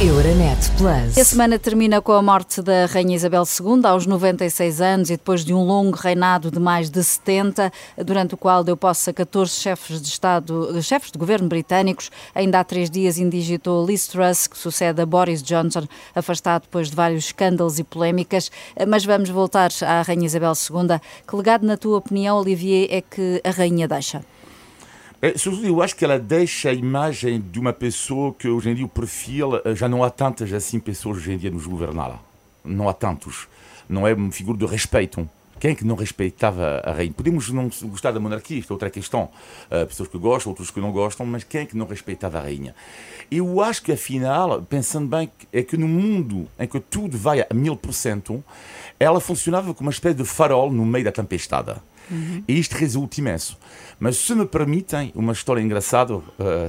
Euronet Plus. A semana termina com a morte da Rainha Isabel II aos 96 anos e depois de um longo reinado de mais de 70, durante o qual deu posse a 14 chefes de Estado, chefes de governo britânicos. Ainda há três dias indigitou Liz Truss, que sucede a Boris Johnson, afastado depois de vários escândalos e polémicas. Mas vamos voltar à Rainha Isabel II. Que legado, na tua opinião, Olivier, é que a Rainha deixa? É, sobretudo, eu acho que ela deixa a imagem de uma pessoa que hoje em dia o perfil eh, já não há tantas assim pessoas hoje em dia nos governar. Não há tantos. Não é uma figura de respeito. Quem é que não respeitava a rainha? Podemos não gostar da monarquia, isto é outra questão. Uh, pessoas que gostam, outros que não gostam, mas quem é que não respeitava a rainha? Eu acho que, afinal, pensando bem, é que no mundo em que tudo vai a mil por cento, ela funcionava como uma espécie de farol no meio da tempestade. Uhum. E isto resulta imenso. Mas se me permitem uma história engraçada uh,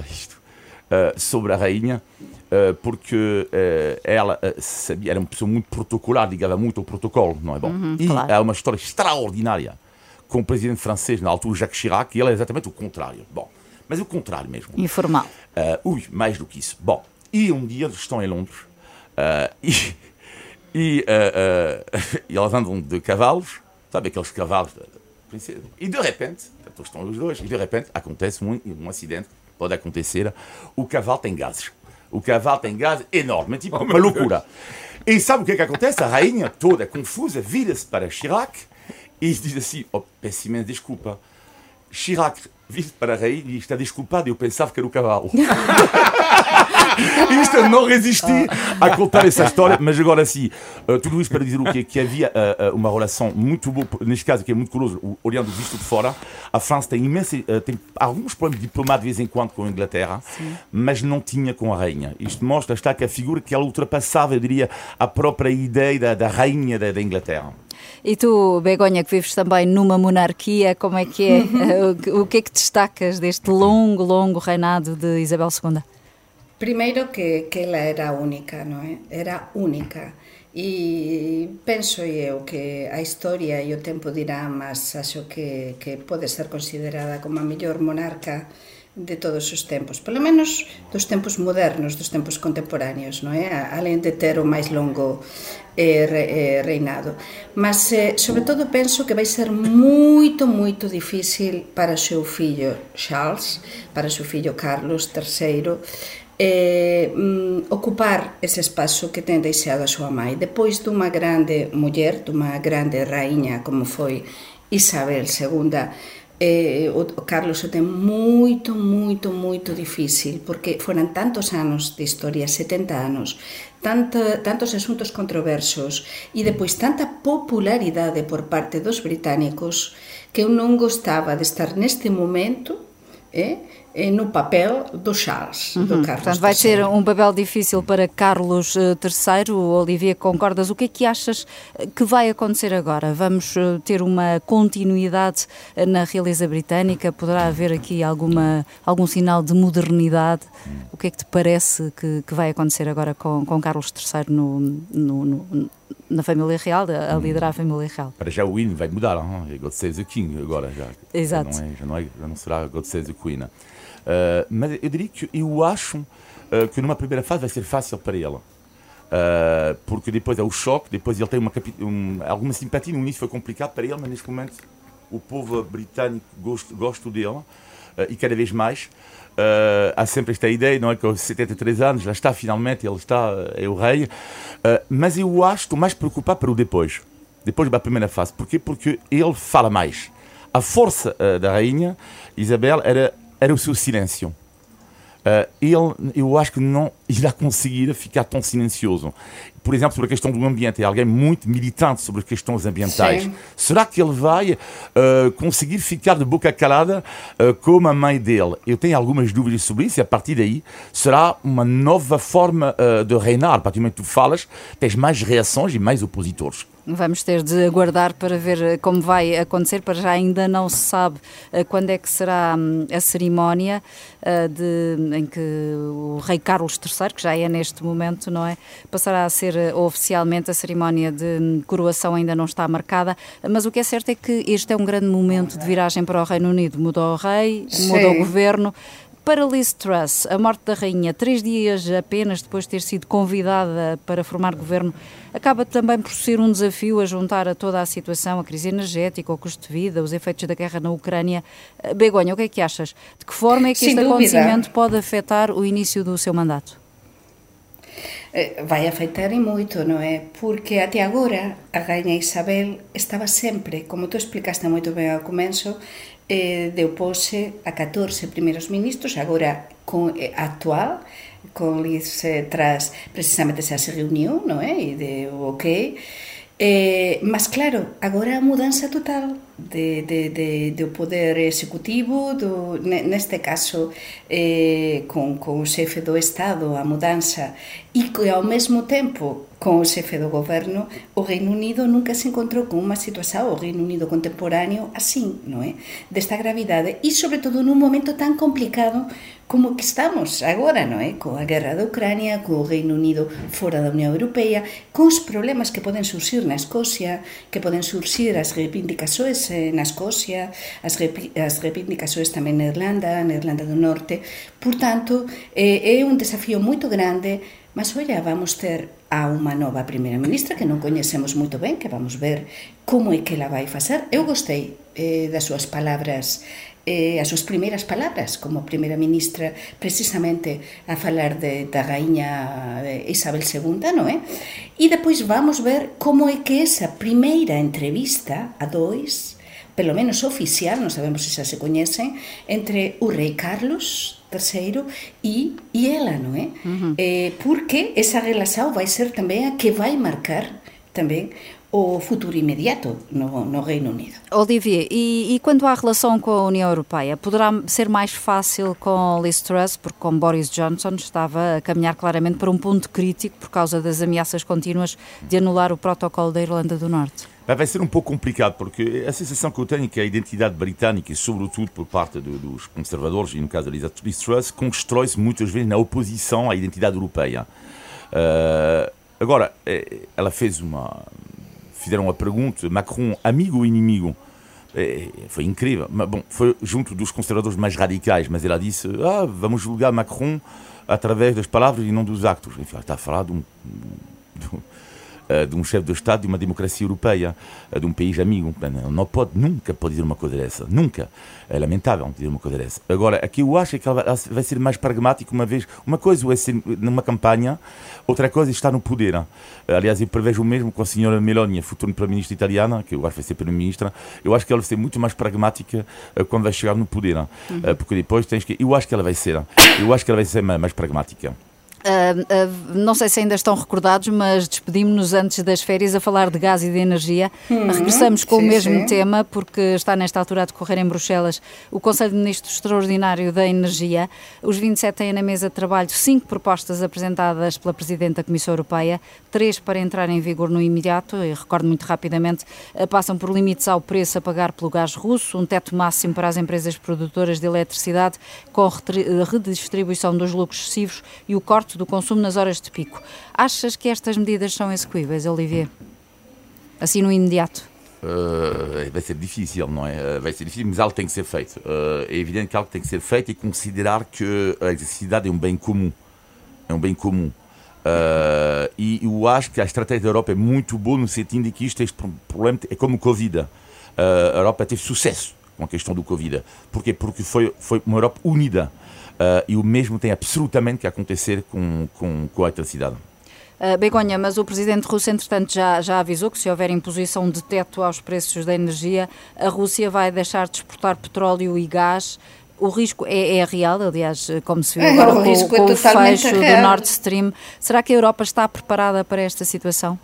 isto, uh, sobre a rainha, uh, porque ela sabia, era uma pessoa muito protocolar, ligava muito ao protocolo, não é bom? Uhum, e claro. há uma história extraordinária com o presidente francês, na altura Jacques Chirac, e ele é exatamente o contrário. Bom, mas o contrário mesmo. Informal. ui, mais do que isso. Bom, e um dia eles estão em Londres e, e, e eles andam de cavalos, sabe aqueles cavalos e de repente, estão os dois, e de repente acontece um, um acidente, pode acontecer, o cavalo tem gases. O cavalo tem gases enormes, tipo uma loucura. E sabe o que é que acontece? A rainha, toda confusa, vira-se para Chirac e diz assim: oh, peço imensa desculpa. Chirac vira para a rainha e está desculpado, eu pensava que era o cavalo. Isto eu não resisti a contar essa história, mas agora sim, uh, tudo isto para dizer o quê? Que havia uh, uma relação muito boa, neste caso que é muito curioso, olhando visto de fora, a França tem imenso, tem alguns problemas diplomáticos de vez em quando com a Inglaterra, sim. mas não tinha com a rainha. Isto mostra, está que a figura que ela ultrapassava, eu diria, a própria ideia da, da rainha da, da Inglaterra. E tu, Begonha, que vives também numa monarquia, como é que é? o que é que destacas deste longo, longo reinado de Isabel II? Primeiro que, que ela era única, non é? Era única. E penso eu que a historia e o tempo dirá, mas acho que, que pode ser considerada como a mellor monarca de todos os tempos, polo menos dos tempos modernos, dos tempos contemporáneos, non é? Além de ter o máis longo eh, eh, reinado. Mas, eh, sobre todo, penso que vai ser moito, moito difícil para o seu fillo Charles, para o seu fillo Carlos III, eh, mm, ocupar ese espazo que ten deixado a súa mãe. Depois dunha grande muller, dunha grande raíña como foi Isabel II, eh, o, Carlos o ten moito, moito, moito difícil, porque foran tantos anos de historia, 70 anos, tanto, tantos asuntos controversos e depois tanta popularidade por parte dos británicos que eu non gostaba de estar neste momento eh, no papel do Charles, uhum. do Carlos Portanto, vai ser um papel difícil para Carlos III. Olivia, concordas? O que é que achas que vai acontecer agora? Vamos eh, ter uma continuidade na realeza britânica? Poderá haver aqui alguma, algum sinal de modernidade? O que é que te parece que, que vai acontecer agora com, com Carlos III no, no, no na família real, a liderar a família real. Para já o hino vai mudar, não? é God Save the King agora já. Exato. Já não, é, já não, é, já não será God Save the Queen. Uh, mas eu diria que eu acho uh, que numa primeira fase vai ser fácil para ele. Uh, porque depois é o choque, depois ele tem uma, um, alguma simpatia. No início foi complicado para ele, mas neste momento o povo britânico gosta, dele e cada vez mais. Uh, há sempre esta ideia, não é? Que aos 73 anos, já está finalmente, ele está, é o rei. Uh, mas eu acho, estou mais preocupado para o depois. Depois da primeira fase. Porquê? Porque ele fala mais. A força uh, da rainha Isabel era, era o seu silêncio. ele, eu acho que não irá conseguir ficar tão silencioso por exemplo, sobre a questão do ambiente, é alguém muito militante sobre as questões ambientais. Sim. Será que ele vai uh, conseguir ficar de boca calada uh, como a mãe dele? Eu tenho algumas dúvidas sobre isso e a partir daí será uma nova forma uh, de reinar. A partir do momento que tu falas, tens mais reações e mais opositores. Vamos ter de aguardar para ver como vai acontecer. Para já ainda não se sabe quando é que será hum, a cerimónia de, em que o rei Carlos III, que já é neste momento, não é, passará a ser eh, oficialmente a cerimónia de coroação ainda não está marcada, mas o que é certo é que este é um grande momento de viragem para o Reino Unido. Mudou o rei, Sim. mudou o governo. para Liz Truss, a morte da rainha, três dias apenas depois de ter sido convidada para formar governo, acaba também por ser um desafio a juntar a toda a situação, a crise energética, o custo de vida, os efeitos da guerra na Ucrânia. Eh, Begonha, o que é que achas? De que forma é que Sem este dúvida. acontecimento pode afetar o início do seu mandato? Eh, vai afectar e moito, non é? Porque até agora a Gaña Isabel estaba sempre, como tú explicaste moito ben ao comenzo, eh, deu pose a 14 primeiros ministros, agora con, eh, actual, con Liz eh, tras precisamente se se reunión, non é? E deu ok, Eh, mas claro, agora a mudanza total de, de, de, do poder executivo, do, neste caso eh, con, con o xefe do Estado, a mudanza, e que ao mesmo tempo con o xefe do goberno, o Reino Unido nunca se encontrou con unha situación, o Reino Unido contemporáneo, así, non é? Desta gravidade, e sobre todo nun momento tan complicado como que estamos agora, non é? Coa guerra da Ucrania, co Reino Unido fora da Unión Europea, cos problemas que poden surxir na Escocia, que poden surxir as reivindicações eh, na Escocia, as, rep as reivindicações tamén na Irlanda, na Irlanda do Norte. Por tanto, eh, é un desafío moito grande Mas olha, vamos ter a unha nova primeira ministra que non coñecemos moito ben, que vamos ver como é que ela vai facer. Eu gostei eh, das súas palabras eh, as súas primeiras palabras como primeira ministra precisamente a falar de, da gaíña eh, Isabel II, non é? E depois vamos ver como é que esa primeira entrevista a dois pelo menos oficial, non sabemos se xa se coñecen, entre o rei Carlos terceiro e, e ela, não é? Uhum. é? Porque essa relação vai ser também a que vai marcar também o futuro imediato no, no Reino Unido. Olivier, e, e, quanto à relação com a União Europeia, poderá ser mais fácil com Liz Truss, porque com Boris Johnson estava a caminhar claramente para um ponto crítico por causa das ameaças contínuas de anular o protocolo da Irlanda do Norte? Vai ser um pouco complicado, porque a sensação que eu tenho é que a identidade britânica, sobretudo por parte do, dos conservadores, e no caso da Liz Truss, constrói-se muitas vezes na oposição à identidade europeia. Uh, agora, eh, ela fez uma fizeram a pergunta, Macron, amigo ou inimigo? É, foi incrível. Mas, bom, foi junto dos conservadores mais radicais, mas ela disse: ah, vamos julgar Macron através das palavras e não dos actos. Enfim, está a falar de um, de um eh, de um chefe de Estado de uma democracia europeia, eh, de um país amigo. Não pode, nunca pode dizer uma coisa dessa. Nunca. É lamentável dizer uma coisa dessa. Agora, aqui eu acho é que ela vai ser mais pragmática uma vez. Uma coisa é ser numa campanha, outra coisa é estar no poder. Eh, aliás, eu prevejo o mesmo com a senhora Meloni, a futura primeira-ministra italiana, que eu acho que vai ser primeira-ministra. Eu acho que ela vai ser muito mais pragmática quando vai chegar no poder. Uhum. Porque depois tens que. Eu acho que ela vai ser. Eu acho que ela vai ser mais pragmática. Uh, uh, não sei se ainda estão recordados, mas despedimos-nos antes das férias a falar de gás e de energia. Uhum, Regressamos com sim, o mesmo sim. tema, porque está nesta altura a decorrer em Bruxelas o Conselho de Ministros Extraordinário da Energia. Os 27 têm na mesa de trabalho cinco propostas apresentadas pela Presidente da Comissão Europeia, três para entrar em vigor no imediato, e recordo muito rapidamente, uh, passam por limites ao preço a pagar pelo gás russo, um teto máximo para as empresas produtoras de eletricidade, com redistribuição dos lucros excessivos e o corte do consumo nas horas de pico. Achas que estas medidas são execuíveis, Olivier? Assim no imediato? Uh, vai ser difícil, não é? Uh, vai ser difícil, mas algo tem que ser feito. Uh, é evidente que algo tem que ser feito e considerar que a eletricidade é um bem comum. É um bem comum. e eu acho que a estratégia da Europa é muito boa no sentido de que isto, este problema é como o Covid. a Europa teve sucesso com a questão do Covid. Porquê? Porque foi, foi uma Europa unida. Uh, e o mesmo tem absolutamente que acontecer com, com, com a eletricidade. Uh, Begonha, mas o presidente russo, entretanto, já, já avisou que se houver imposição de teto aos preços da energia, a Rússia vai deixar de exportar petróleo e gás. O risco é, é real, aliás, como se viu é, agora com, com é o fecho real. do Nord Stream. Será que a Europa está preparada para esta situação?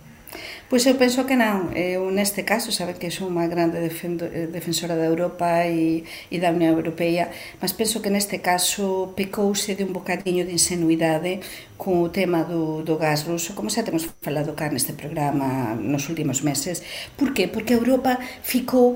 Pois eu penso que non. Eu neste caso, sabe que sou unha grande defendo, eh, defensora da Europa e, e da Unión Europea, mas penso que neste caso pecouse de un bocadiño de insenuidade con o tema do, do gas ruso, como xa temos falado cá neste programa nos últimos meses. Por que? Porque a Europa ficou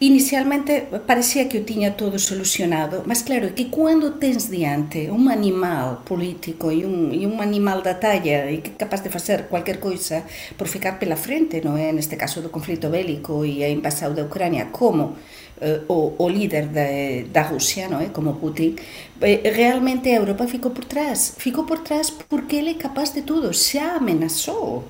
inicialmente parecía que o tiña todo solucionado, mas claro, que cando tens diante un animal político e un, e un animal da talla e capaz de facer cualquier coisa por ficar pela frente, non é? Neste caso do conflito bélico e a invasão da Ucrânia, como eh, o, o líder da, da Rússia, não é? como Putin, eh, realmente a Europa ficou por trás. Ficou por trás porque ele é capaz de tudo, já ameaçou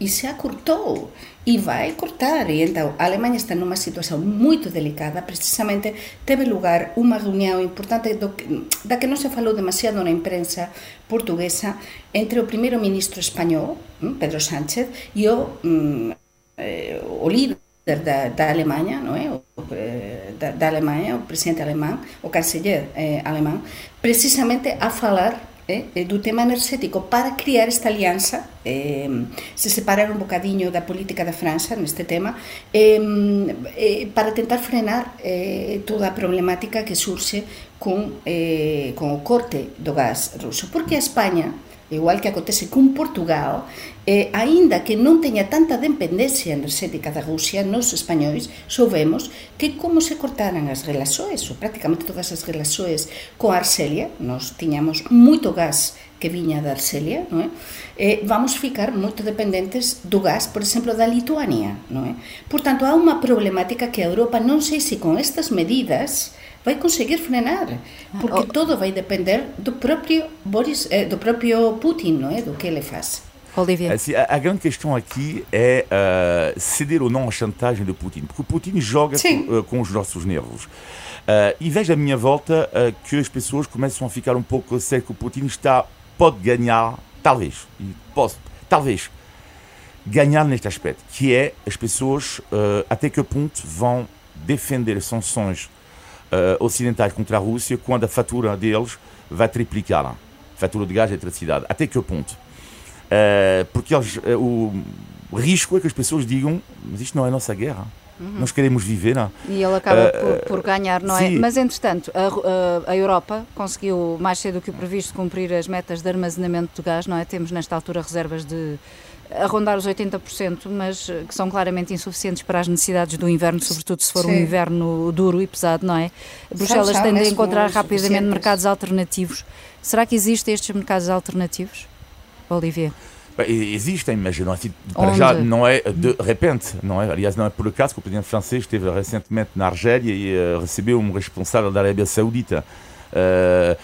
e se acurtou e vai cortar. E então a Alemanha está numa situação muito delicada. Precisamente teve lugar uma reunião importante do, da que não se falou demasiado na imprensa portuguesa entre o primeiro-ministro espanhol, hum, Pedro Sánchez, e o, um, o líder da, da Alemanha, não é? O, eh, da, da Alemanha, o presidente alemão, o chanceler eh, alemão, precisamente a falar Eh, eh, do tema enerxético para criar esta alianza eh, se separar un bocadiño da política da França neste tema eh, eh, para tentar frenar eh, toda a problemática que surxe con, eh, con o corte do gas ruso. Porque a España igual que acontece con Portugal, eh, aínda que non teña tanta dependencia enerxética da Rusia, nos españois soubemos que como se cortaran as relaxoes, ou prácticamente todas as relaxoes con Arcelia, nos tiñamos moito gas que viña da Arcelia, non é? Eh, vamos ficar moito dependentes do gas, por exemplo, da Lituania, non é? Por tanto, há unha problemática que a Europa non sei se con estas medidas vai conseguir frenar, porque oh. todo vai depender do próprio Boris, eh, do próprio Putin, não é, do que ele faz. Olivia. Assim, a, a, grande questão aqui é uh, ceder ou não à chantagem de Putin, porque o Putin joga com, uh, com, os nossos nervos. Uh, e vejo à minha volta que as pessoas começam a ficar um pouco sério que o Putin está, pode ganhar, talvez, e posso, talvez, ganhar neste aspecto, que é as pessoas até que ponto vão defender sanções ocidentais contra a Rússia quando a fatura deles vai triplicar. Fatura de gás e eletricidade. Até que ponto? Uh, porque eles, uh, o risco é que as pessoas digam: mas isto não é a nossa guerra. Uhum. Nós queremos viver. Não? E ele acaba por, por, ganhar, não é? Mas, entretanto, a, a, Europa conseguiu, mais cedo do que o previsto, cumprir as metas de armazenamento de gás, não é? Temos, nesta altura, reservas de a rondar os 80%, mas que são claramente insuficientes para as necessidades do inverno, sobretudo se for Sim. um inverno duro e pesado, não é? Bruxelas tem de encontrar rapidamente mercados alternativos. Será que existem estes mercados alternativos, Olivier? Existem, mas não é, assim, para já não é de repente, não é? Aliás, não é por acaso que o presidente francês esteve recentemente na Argélia e uh, recebeu um responsável da Arábia Saudita. Uh,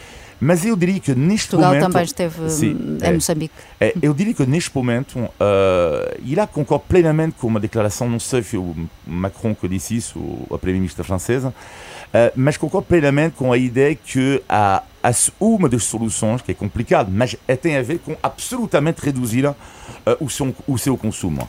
mas eu diria que neste Portugal momento. também esteve sim, em é, Moçambique. É, eu diria que neste momento, uh, a concordo plenamente com uma declaração, não sei se o Macron que disse isso, ou a Primeira-Ministra francesa, uh, mas concordo plenamente com a ideia que há, há uma das soluções, que é complicado, mas é, tem a ver com absolutamente reduzir uh, o, seu, o seu consumo.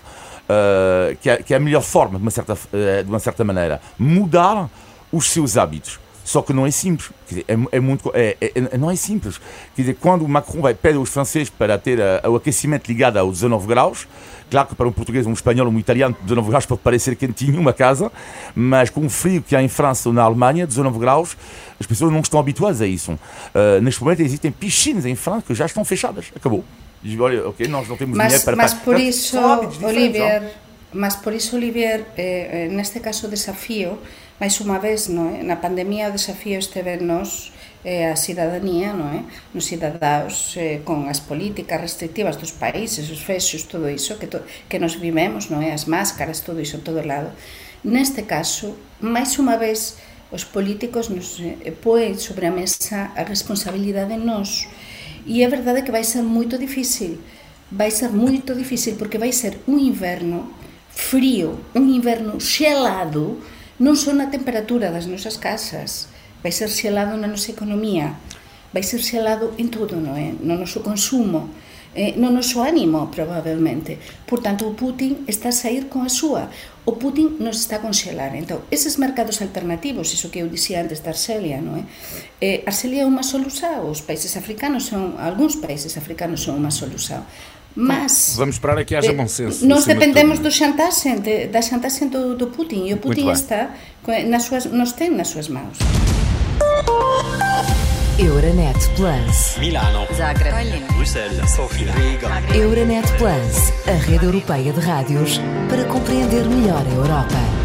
que, é, que é a melhor forma, de uma certa, de uma certa maneira, mudar os seus hábitos. Só que não é simples. Dizer, é, é, muito, é, é, não é simples. Quer dizer, quando o Macron vai pedir aos franceses para ter uh, o aquecimento ligado aos 19 graus, claro que para um português, um espanhol, um italiano, 19 graus pode parecer quentinho uma casa, mas com o frio que há em França ou na Alemanha, 19 graus, as pessoas não estão habituadas a isso. Uh, neste momento existem piscinas em França que já estão fechadas. Acabou. Diz, olha, ok, nós não temos mas, dinheiro para... Mas por isso, Olivier, mas por isso, Olivier, eh, neste caso desafío, Mais unha vez, non é? na pandemia o desafío esteve nos eh, a cidadanía, non é? nos cidadaos eh, con as políticas restrictivas dos países, os fexos, todo iso que, to, que nos vivemos, non é? as máscaras, todo iso, todo lado. Neste caso, máis unha vez, os políticos nos eh, poen sobre a mesa a responsabilidade nos e é verdade que vai ser moito difícil vai ser moito difícil porque vai ser un inverno frío, un inverno xelado non son a temperatura das nosas casas, vai ser xelado na nosa economía, vai ser xelado en todo, non é? Eh, no noso consumo, eh, no noso ánimo, probablemente. Por tanto, o Putin está a sair con a súa. O Putin nos está a conxelar. Entón, eses mercados alternativos, iso que eu dixía antes da Arcelia, non eh, eh, é? Eh, Arcelia é unha solusa, os países africanos son, algúns países africanos son unha solusa. Mas vamos esperar a que haja bom senso. Nós dependemos de do chantaxe, de, da chantaxe do, do Putin e o Putin está nas suas, nos tem nas suas mãos. Euronet Plus. Milano. Zagreb. Bruxelas. Sofia. Riga. Euronet Plus, a rede europeia de rádios para compreender melhor a Europa.